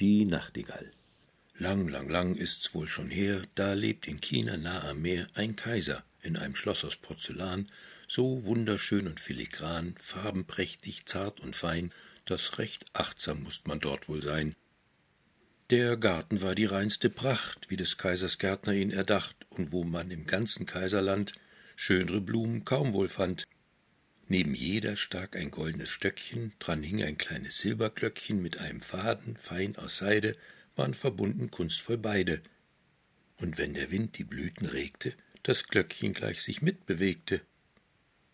Die Nachtigall. Lang, lang, lang ist's wohl schon her, da lebt in China nah am Meer ein Kaiser in einem Schloss aus Porzellan, so wunderschön und filigran, farbenprächtig, zart und fein, dass recht achtsam musst man dort wohl sein. Der Garten war die reinste Pracht, wie des Kaisers Gärtner ihn erdacht, und wo man im ganzen Kaiserland schönere Blumen kaum wohl fand. Neben jeder stak ein goldenes Stöckchen, dran hing ein kleines Silberglöckchen mit einem Faden, fein aus Seide, waren verbunden kunstvoll beide. Und wenn der Wind die Blüten regte, das Glöckchen gleich sich mitbewegte.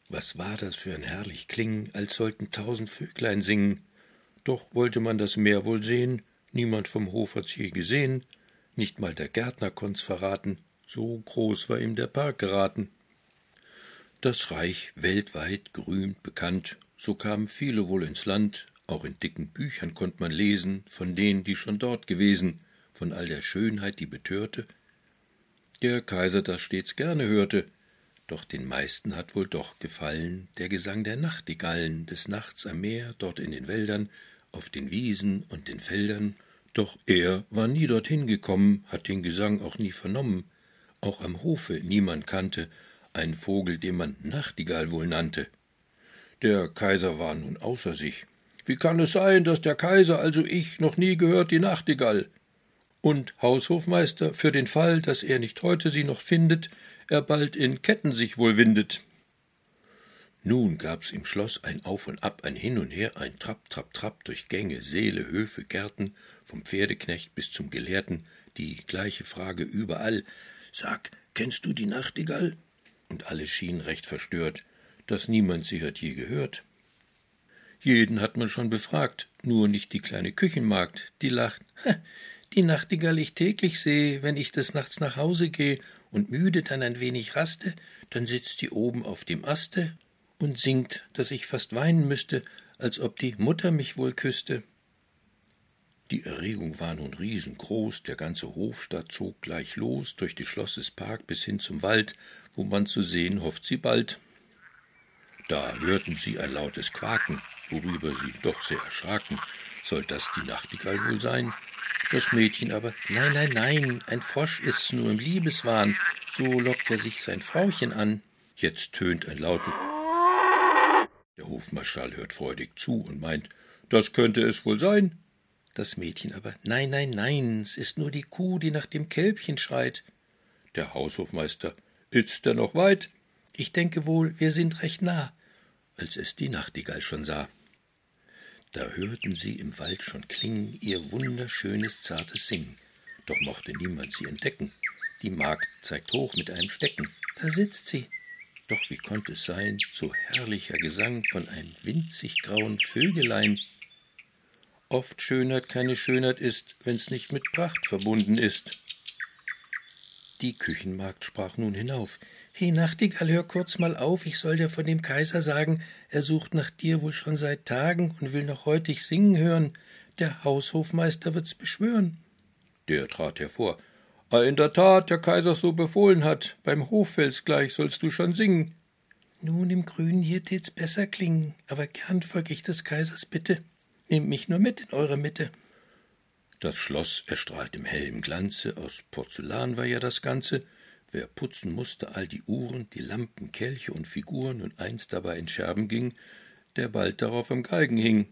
Was war das für ein herrlich Klingen, als sollten tausend Vöglein singen. Doch wollte man das Meer wohl sehen, niemand vom Hof hat's je gesehen, nicht mal der Gärtner konnt's verraten, so groß war ihm der Park geraten das Reich weltweit gerühmt bekannt, so kamen viele wohl ins Land, auch in dicken Büchern konnt man lesen, von denen, die schon dort gewesen, von all der Schönheit, die betörte. Der Kaiser das stets gerne hörte, doch den meisten hat wohl doch gefallen der Gesang der Nachtigallen des Nachts am Meer, dort in den Wäldern, auf den Wiesen und den Feldern. Doch er war nie dorthin gekommen, hat den Gesang auch nie vernommen, auch am Hofe niemand kannte, ein Vogel, den man Nachtigall wohl nannte. Der Kaiser war nun außer sich. Wie kann es sein, dass der Kaiser, also ich, noch nie gehört die Nachtigall? Und Haushofmeister, für den Fall, dass er nicht heute sie noch findet, er bald in Ketten sich wohl windet. Nun gab's im Schloss ein Auf und Ab, ein Hin und Her, ein Trapp, Trapp, Trapp durch Gänge, Säle, Höfe, Gärten, vom Pferdeknecht bis zum Gelehrten, die gleiche Frage überall. Sag, kennst du die Nachtigall? Und alle schienen recht verstört, dass niemand sie hat je gehört. Jeden hat man schon befragt, nur nicht die kleine Küchenmagd, die lacht. Die Nachtigall ich täglich sehe, wenn ich des Nachts nach Hause gehe und müde dann ein wenig raste, dann sitzt die oben auf dem Aste und singt, dass ich fast weinen müsste, als ob die Mutter mich wohl küsste. Die Erregung war nun riesengroß, der ganze Hofstaat zog gleich los, durch die Schlossespark bis hin zum Wald, wo man zu sehen hofft sie bald. Da hörten sie ein lautes Quaken, worüber sie doch sehr erschraken. Soll das die Nachtigall wohl sein? Das Mädchen aber, nein, nein, nein, ein Frosch ist's nur im Liebeswahn, so lockt er sich sein Frauchen an. Jetzt tönt ein lautes Der Hofmarschall hört freudig zu und meint, das könnte es wohl sein. Das Mädchen aber, nein, nein, nein, es ist nur die Kuh, die nach dem Kälbchen schreit. Der Haushofmeister, Ist's denn noch weit? Ich denke wohl, wir sind recht nah, als es die Nachtigall schon sah. Da hörten sie im Wald schon klingen ihr wunderschönes, zartes Singen. Doch mochte niemand sie entdecken. Die Magd zeigt hoch mit einem Stecken. Da sitzt sie. Doch wie konnte es sein, so herrlicher Gesang von einem winzig grauen Vögelein? Oft Schönheit keine Schönheit ist, wenn's nicht mit Pracht verbunden ist. Die Küchenmagd sprach nun hinauf. He, Nachtigall, hör kurz mal auf, ich soll dir von dem Kaiser sagen, er sucht nach dir wohl schon seit Tagen und will noch heute dich singen hören. Der Haushofmeister wird's beschwören. Der trat hervor. Ah, in der Tat, der Kaiser so befohlen hat, beim Hoffels gleich sollst du schon singen. Nun, im Grünen hier tät's besser klingen, aber gern folg ich des Kaisers Bitte. Nehmt mich nur mit in eure Mitte. Das Schloss erstrahlt im hellen Glanze, aus Porzellan war ja das Ganze. Wer putzen musste all die Uhren, die Lampen, Kelche und Figuren und eins dabei in Scherben ging, der bald darauf am Galgen hing.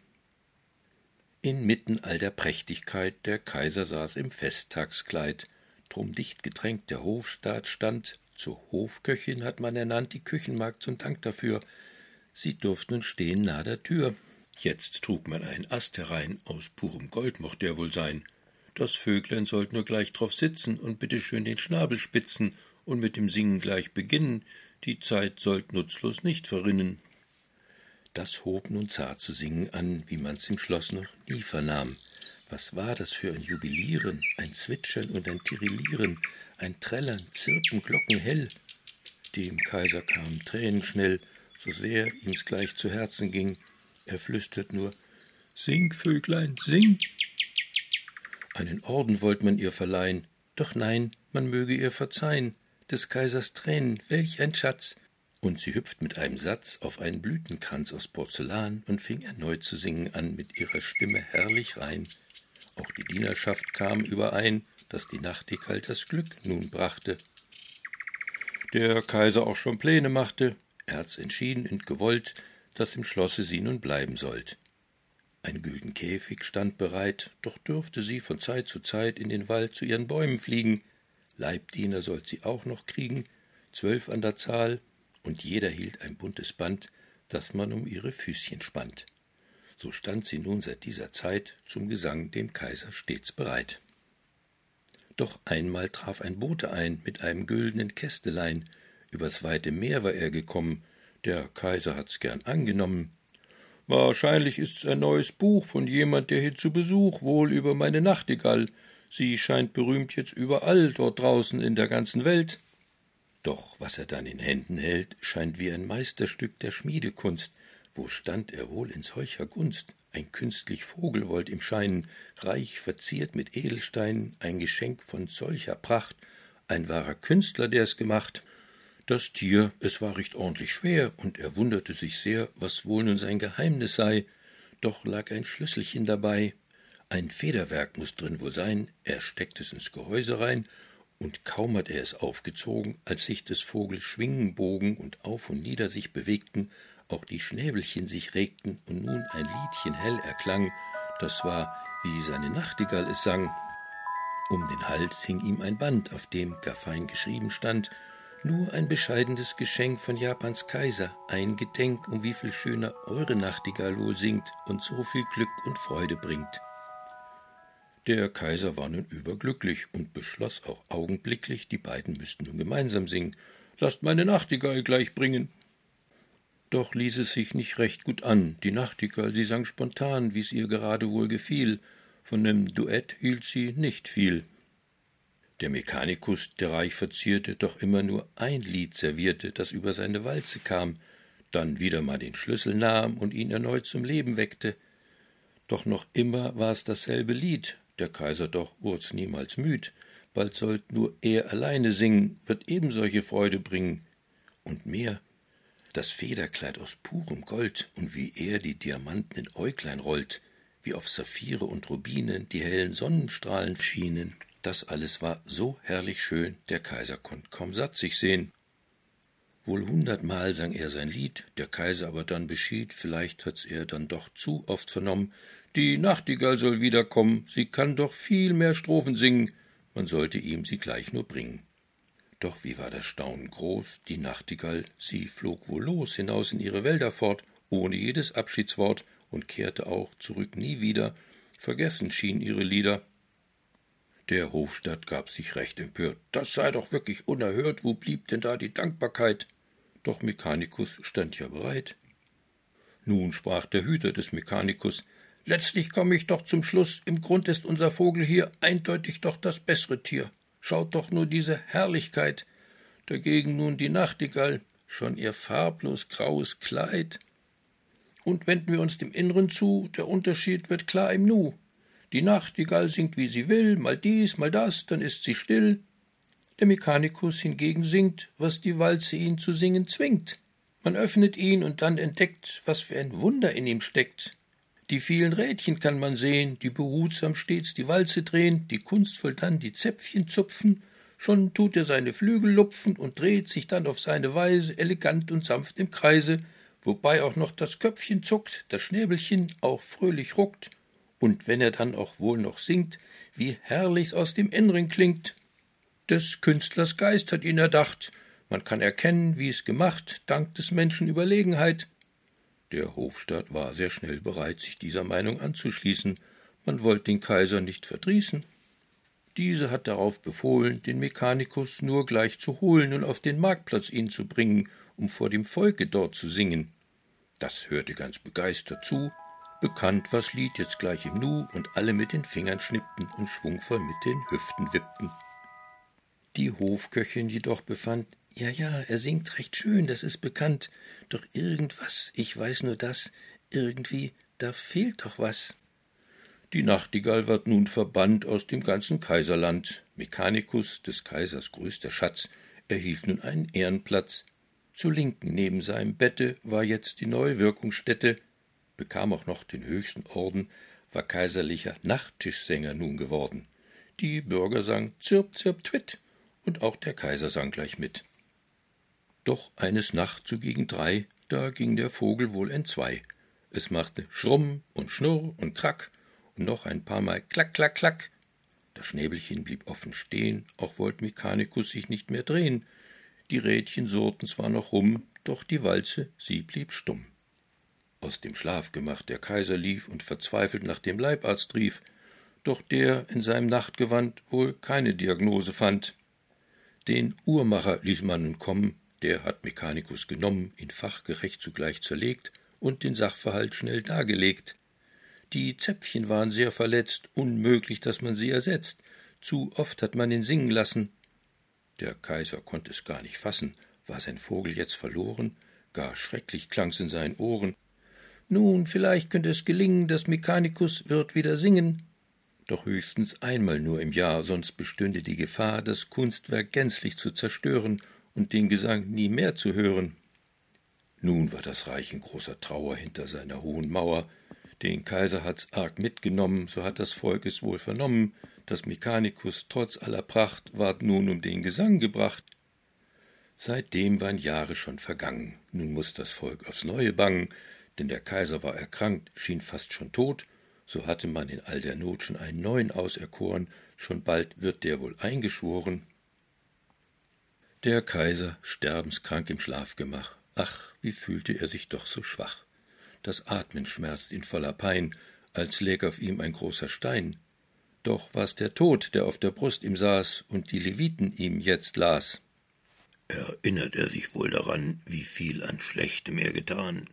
Inmitten all der Prächtigkeit der Kaiser saß im Festtagskleid, drum dicht gedrängt der Hofstaat stand, zur Hofköchin hat man ernannt die Küchenmagd zum Dank dafür. Sie durfte nun stehen nah der Tür. Jetzt trug man einen Ast herein, aus purem Gold mocht der wohl sein. Das Vöglein sollt nur gleich drauf sitzen und bitteschön den Schnabel spitzen und mit dem Singen gleich beginnen, die Zeit sollt nutzlos nicht verrinnen. Das hob nun zart zu singen an, wie man's im Schloss noch nie vernahm. Was war das für ein Jubilieren, ein Zwitschern und ein Tirillieren, ein Trällern, Zirpen, Glocken hell? Dem Kaiser kamen Tränen schnell, so sehr ihm's gleich zu Herzen ging, er flüstert nur Sing, Vöglein, sing. Einen Orden wollt man ihr verleihen, doch nein, man möge ihr verzeihen, des Kaisers Tränen, welch ein Schatz. Und sie hüpft mit einem Satz auf einen Blütenkranz aus Porzellan und fing erneut zu singen an mit ihrer Stimme herrlich rein. Auch die Dienerschaft kam überein, dass die Nachtigall das Glück nun brachte. Der Kaiser auch schon Pläne machte, er hat's entschieden und gewollt, dass im Schlosse sie nun bleiben sollt. Ein gülden Käfig stand bereit, doch dürfte sie von Zeit zu Zeit in den Wald zu ihren Bäumen fliegen. Leibdiener sollt sie auch noch kriegen, zwölf an der Zahl, und jeder hielt ein buntes Band, das man um ihre Füßchen spannt. So stand sie nun seit dieser Zeit zum Gesang dem Kaiser stets bereit. Doch einmal traf ein Bote ein mit einem güldenen Kästelein, übers weite Meer war er gekommen, der Kaiser hat's gern angenommen. Wahrscheinlich ist's ein neues Buch von jemand, der hier zu Besuch wohl über meine Nachtigall. Sie scheint berühmt jetzt überall dort draußen in der ganzen Welt. Doch was er dann in Händen hält, scheint wie ein Meisterstück der Schmiedekunst. Wo stand er wohl in solcher Gunst? Ein künstlich Vogel wollt ihm scheinen, reich verziert mit Edelsteinen, ein Geschenk von solcher Pracht, ein wahrer Künstler, der's gemacht. Das Tier, es war recht ordentlich schwer, und er wunderte sich sehr, was wohl nun sein Geheimnis sei. Doch lag ein Schlüsselchen dabei. Ein Federwerk muss drin wohl sein, er steckt es ins Gehäuse rein und kaum hat er es aufgezogen, als sich des Vogels Schwingen bogen und auf und nieder sich bewegten, auch die Schnäbelchen sich regten und nun ein Liedchen hell erklang, das war, wie seine Nachtigall es sang. Um den Hals hing ihm ein Band, auf dem gar fein geschrieben stand, nur ein bescheidenes Geschenk von Japans Kaiser, ein Gedenk, um wie viel schöner eure Nachtigall wohl singt und so viel Glück und Freude bringt. Der Kaiser war nun überglücklich und beschloss auch augenblicklich, die beiden müssten nun gemeinsam singen. Lasst meine Nachtigall gleich bringen. Doch ließ es sich nicht recht gut an. Die Nachtigall, sie sang spontan, wie's ihr gerade wohl gefiel. Von nem Duett hielt sie nicht viel. Der Mechanikus, der reich verzierte, doch immer nur ein Lied servierte, das über seine Walze kam, dann wieder mal den Schlüssel nahm und ihn erneut zum Leben weckte. Doch noch immer war's dasselbe Lied, der Kaiser doch wurd's niemals müd, bald sollt nur er alleine singen, wird ebensolche Freude bringen. Und mehr, das Federkleid aus purem Gold, und wie er die Diamanten in Äuglein rollt, wie auf Saphire und Rubinen die hellen Sonnenstrahlen schienen, das alles war so herrlich schön, der Kaiser konnt kaum satt sich sehen. Wohl hundertmal sang er sein Lied, der Kaiser aber dann beschied, vielleicht hat's er dann doch zu oft vernommen, die Nachtigall soll wiederkommen, sie kann doch viel mehr Strophen singen, man sollte ihm sie gleich nur bringen. Doch wie war das Staunen groß, die Nachtigall, sie flog wohl los hinaus in ihre Wälder fort, ohne jedes Abschiedswort, und kehrte auch zurück nie wieder, vergessen schien ihre Lieder. Der Hofstaat gab sich recht empört, das sei doch wirklich unerhört, wo blieb denn da die Dankbarkeit? Doch Mechanicus stand ja bereit. Nun sprach der Hüter des Mechanicus, Letztlich komme ich doch zum Schluss, im Grund ist unser Vogel hier eindeutig doch das bessere Tier. Schaut doch nur diese Herrlichkeit. Dagegen nun die Nachtigall, schon ihr farblos graues Kleid. Und wenden wir uns dem Inneren zu, der Unterschied wird klar im Nu. Die Nachtigall singt, wie sie will, mal dies, mal das, dann ist sie still. Der Mechanikus hingegen singt, was die Walze ihn zu singen zwingt. Man öffnet ihn und dann entdeckt, was für ein Wunder in ihm steckt. Die vielen Rädchen kann man sehen, die behutsam stets die Walze drehen, die kunstvoll dann die Zäpfchen zupfen, schon tut er seine Flügel lupfen und dreht sich dann auf seine Weise elegant und sanft im Kreise, wobei auch noch das Köpfchen zuckt, das Schnäbelchen auch fröhlich ruckt, und wenn er dann auch wohl noch singt, wie herrlich's aus dem Inneren klingt. Des Künstlers Geist hat ihn erdacht, man kann erkennen, wie es gemacht, dank des Menschen Überlegenheit, der Hofstaat war sehr schnell bereit, sich dieser Meinung anzuschließen, man wollte den Kaiser nicht verdrießen. Diese hat darauf befohlen, den Mechanikus nur gleich zu holen und auf den Marktplatz ihn zu bringen, um vor dem Volke dort zu singen. Das hörte ganz begeistert zu, bekannt was Lied jetzt gleich im Nu, und alle mit den Fingern schnippten und schwungvoll mit den Hüften wippten. Die Hofköchin jedoch befand, ja, ja, er singt recht schön, das ist bekannt. Doch irgendwas, ich weiß nur das, irgendwie, da fehlt doch was. Die Nachtigall ward nun verbannt aus dem ganzen Kaiserland. Mechanicus, des Kaisers größter Schatz, erhielt nun einen Ehrenplatz. Zu Linken neben seinem Bette war jetzt die neue Wirkungsstätte, bekam auch noch den höchsten Orden, war kaiserlicher Nachttischsänger nun geworden. Die Bürger sang Zirp, Zirp, Twitt, und auch der Kaiser sang gleich mit. Doch eines Nacht so gegen drei, da ging der Vogel wohl entzwei. Es machte Schrumm und Schnurr und Krack und noch ein paar Mal Klack, Klack, Klack. Das Schnäbelchen blieb offen stehen, auch wollt Mechanikus sich nicht mehr drehen. Die Rädchen surrten zwar noch rum, doch die Walze, sie blieb stumm. Aus dem Schlafgemach der Kaiser lief und verzweifelt nach dem Leibarzt rief, doch der in seinem Nachtgewand wohl keine Diagnose fand. Den Uhrmacher ließ man nun kommen, der hat Mechanikus genommen, ihn fachgerecht zugleich zerlegt und den Sachverhalt schnell dargelegt. Die Zäpfchen waren sehr verletzt, unmöglich, dass man sie ersetzt. Zu oft hat man ihn singen lassen. Der Kaiser konnte es gar nicht fassen. War sein Vogel jetzt verloren? Gar schrecklich klang's in seinen Ohren. Nun, vielleicht könnte es gelingen, dass Mechanikus wird wieder singen. Doch höchstens einmal nur im Jahr, sonst bestünde die Gefahr, das Kunstwerk gänzlich zu zerstören und den Gesang nie mehr zu hören. Nun war das Reich in großer Trauer hinter seiner hohen Mauer. Den Kaiser hat's arg mitgenommen, so hat das Volk es wohl vernommen. Das Mechanikus trotz aller Pracht ward nun um den Gesang gebracht. Seitdem waren Jahre schon vergangen. Nun muss das Volk aufs Neue bangen, denn der Kaiser war erkrankt, schien fast schon tot, so hatte man in all der Not schon einen neuen auserkoren, schon bald wird der wohl eingeschworen. Der Kaiser sterbenskrank im Schlafgemach, ach, wie fühlte er sich doch so schwach. Das Atmen schmerzt ihn voller Pein, als läg auf ihm ein großer Stein. Doch war's der Tod, der auf der Brust ihm saß und die Leviten ihm jetzt las. Erinnert er sich wohl daran, wie viel an Schlechtem er getan,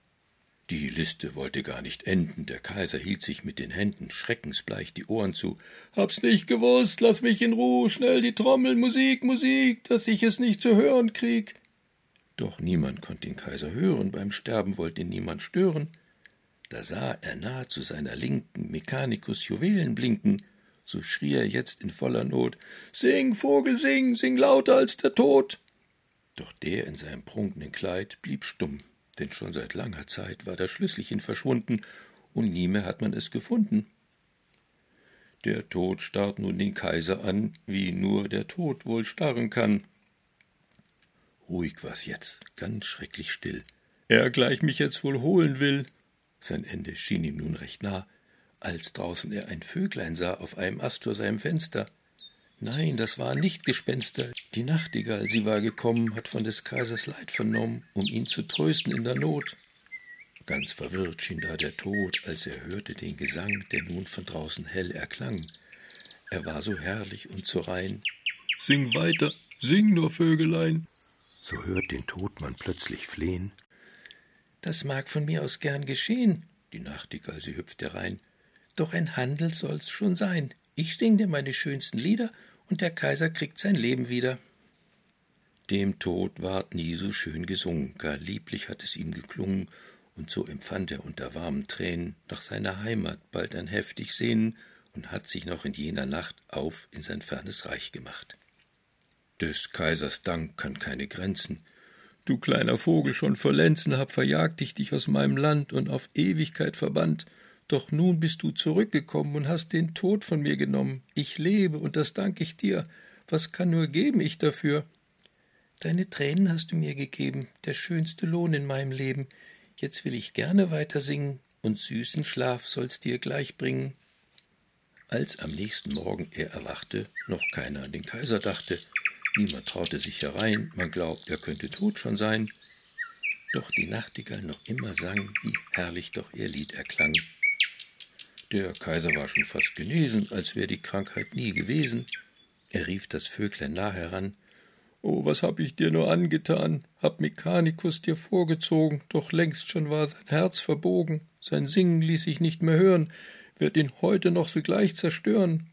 die Liste wollte gar nicht enden, der Kaiser hielt sich mit den Händen schreckensbleich die Ohren zu. Hab's nicht gewusst, lass mich in Ruhe, schnell die Trommel, Musik, Musik, dass ich es nicht zu hören krieg. Doch niemand konnte den Kaiser hören, beim Sterben wollte ihn niemand stören. Da sah er nahe zu seiner Linken Mechanikus Juwelen blinken, so schrie er jetzt in voller Not. Sing, Vogel, sing, sing lauter als der Tod. Doch der in seinem prunkenden Kleid blieb stumm denn schon seit langer Zeit war das Schlüsselchen verschwunden, und nie mehr hat man es gefunden. Der Tod starrt nun den Kaiser an, wie nur der Tod wohl starren kann. Ruhig war's jetzt, ganz schrecklich still. Er gleich mich jetzt wohl holen will. Sein Ende schien ihm nun recht nah, als draußen er ein Vöglein sah auf einem Ast vor seinem Fenster. Nein, das waren nicht Gespenster. Die Nachtigall, sie war gekommen, hat von des Kaisers Leid vernommen, um ihn zu trösten in der Not. Ganz verwirrt schien da der Tod, als er hörte den Gesang, der nun von draußen hell erklang. Er war so herrlich und so rein. Sing weiter, sing nur, Vögelein. So hört den Tod man plötzlich flehen. Das mag von mir aus gern geschehen, die Nachtigall, sie hüpfte rein. Doch ein Handel soll's schon sein. Ich sing dir meine schönsten Lieder und der Kaiser kriegt sein Leben wieder. Dem Tod ward nie so schön gesungen, gar lieblich hat es ihm geklungen, und so empfand er unter warmen Tränen nach seiner Heimat bald ein heftig Sehnen und hat sich noch in jener Nacht auf in sein fernes Reich gemacht. Des Kaisers Dank kann keine Grenzen. Du kleiner Vogel, schon vor Lenzen hab verjagt ich dich aus meinem Land und auf Ewigkeit verbannt, doch nun bist du zurückgekommen und hast den Tod von mir genommen. Ich lebe, und das dank ich dir. Was kann nur geben ich dafür? Deine Tränen hast du mir gegeben, der schönste Lohn in meinem Leben. Jetzt will ich gerne weiter singen, und süßen Schlaf soll's dir gleich bringen. Als am nächsten Morgen er erwachte, noch keiner an den Kaiser dachte, niemand traute sich herein, man glaubt, er könnte tot schon sein. Doch die Nachtigall noch immer sang, wie herrlich doch ihr Lied erklang. Der Kaiser war schon fast genesen, als wäre die Krankheit nie gewesen. Er rief das Vöglein nah heran. Oh, was hab ich dir nur angetan? Hab Mechanikus dir vorgezogen, doch längst schon war sein Herz verbogen. Sein Singen ließ sich nicht mehr hören, wird ihn heute noch sogleich zerstören.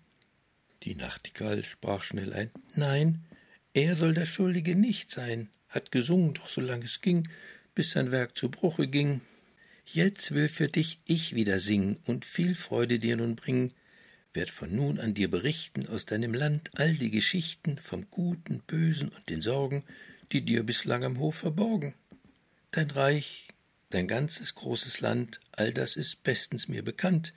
Die Nachtigall sprach schnell ein. Nein, er soll der Schuldige nicht sein, hat gesungen, doch so lang es ging, bis sein Werk zu Bruche ging. Jetzt will für dich ich wieder singen und viel Freude dir nun bringen, werd von nun an dir berichten aus deinem Land all die Geschichten vom Guten, Bösen und den Sorgen, die dir bislang am Hof verborgen. Dein Reich, dein ganzes großes Land, all das ist bestens mir bekannt,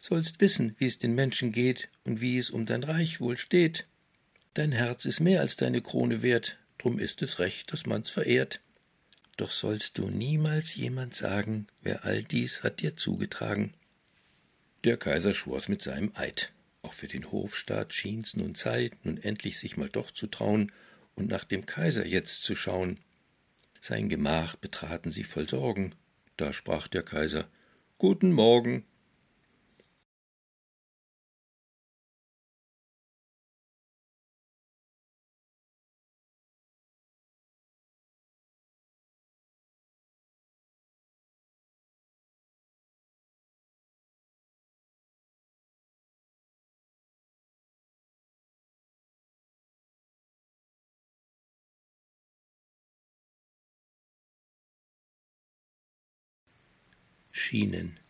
sollst wissen, wie es den Menschen geht und wie es um dein Reich wohl steht. Dein Herz ist mehr als deine Krone wert, drum ist es recht, dass man's verehrt. Doch sollst du niemals jemand sagen, wer all dies hat dir zugetragen. Der Kaiser schwor's mit seinem Eid. Auch für den Hofstaat schien's nun Zeit, nun endlich sich mal doch zu trauen und nach dem Kaiser jetzt zu schauen. Sein Gemach betraten sie voll Sorgen. Da sprach der Kaiser Guten Morgen. Schienen